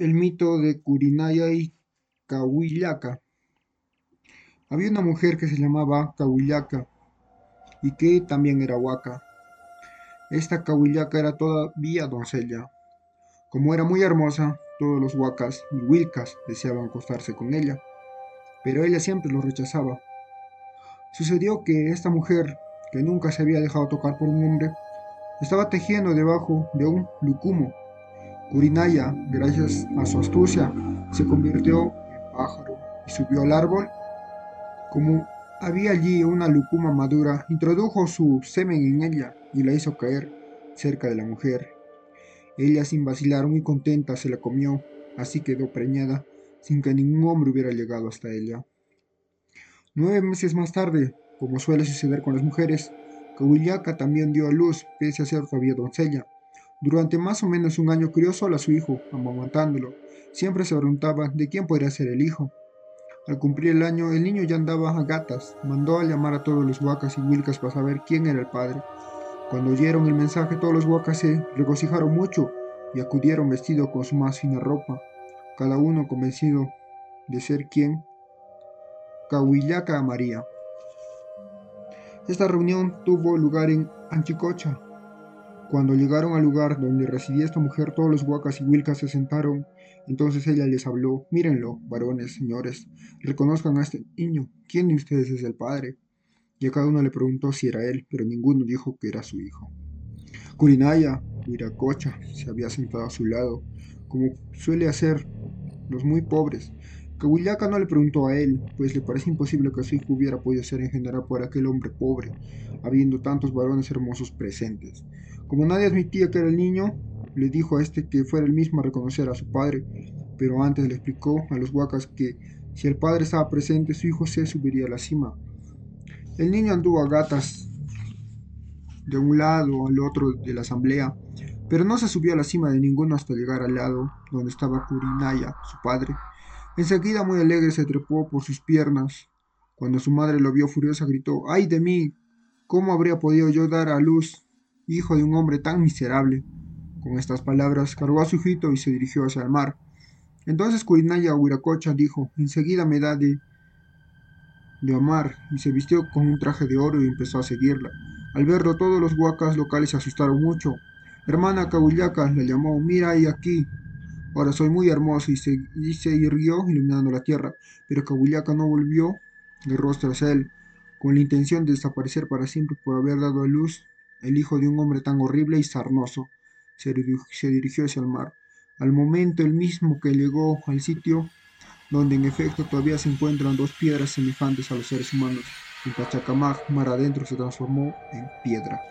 El mito de Curinaya y Cahuillaca. Había una mujer que se llamaba Cahuillaca y que también era huaca. Esta Cahuillaca era todavía doncella. Como era muy hermosa, todos los huacas y huilcas deseaban acostarse con ella, pero ella siempre los rechazaba. Sucedió que esta mujer, que nunca se había dejado tocar por un hombre, estaba tejiendo debajo de un lucumo Urinaya, gracias a su astucia, se convirtió en pájaro y subió al árbol. Como había allí una lucuma madura, introdujo su semen en ella y la hizo caer cerca de la mujer. Ella, sin vacilar, muy contenta, se la comió, así quedó preñada, sin que ningún hombre hubiera llegado hasta ella. Nueve meses más tarde, como suele suceder con las mujeres, Cahuillaca también dio a luz, pese a ser todavía doncella. Durante más o menos un año crió solo a su hijo, amamantándolo. Siempre se preguntaba de quién podría ser el hijo. Al cumplir el año, el niño ya andaba a gatas. Mandó a llamar a todos los huacas y wilcas para saber quién era el padre. Cuando oyeron el mensaje, todos los huacas se regocijaron mucho y acudieron vestidos con su más fina ropa, cada uno convencido de ser quien. Cahuillaca María. Esta reunión tuvo lugar en Anchicocha, cuando llegaron al lugar donde residía esta mujer, todos los huacas y huilcas se sentaron. Entonces ella les habló, mírenlo, varones, señores, reconozcan a este niño, ¿quién de ustedes es el padre? Y a cada uno le preguntó si era él, pero ninguno dijo que era su hijo. Curinaya, Huiracocha, se había sentado a su lado, como suele hacer los muy pobres. Cahuillaca no le preguntó a él, pues le parece imposible que su hijo hubiera podido ser engendrado por aquel hombre pobre, habiendo tantos varones hermosos presentes. Como nadie admitía que era el niño, le dijo a este que fuera el mismo a reconocer a su padre, pero antes le explicó a los huacas que si el padre estaba presente, su hijo se subiría a la cima. El niño anduvo a gatas de un lado al otro de la asamblea, pero no se subió a la cima de ninguno hasta llegar al lado donde estaba Kurinaya, su padre. Enseguida, muy alegre, se trepó por sus piernas. Cuando su madre lo vio furiosa, gritó, ¡ay de mí! ¿Cómo habría podido yo dar a luz hijo de un hombre tan miserable. Con estas palabras cargó a su hijito y se dirigió hacia el mar. Entonces Curinaya Huiracocha dijo, enseguida me da de, amar, y se vistió con un traje de oro y empezó a seguirla. Al verlo todos los huacas locales se asustaron mucho. Hermana Cabullaca le llamó, mira ahí aquí. Ahora soy muy hermoso y se, y se irguió iluminando la tierra, pero Cabullaca no volvió de rostro hacia él, con la intención de desaparecer para siempre por haber dado a luz el hijo de un hombre tan horrible y sarnoso, se, dirigió hacia el mar. Al momento el mismo que llegó al sitio donde en efecto todavía se encuentran dos piedras semejantes a los seres humanos, en Pachacamac, mar adentro se transformó en piedra.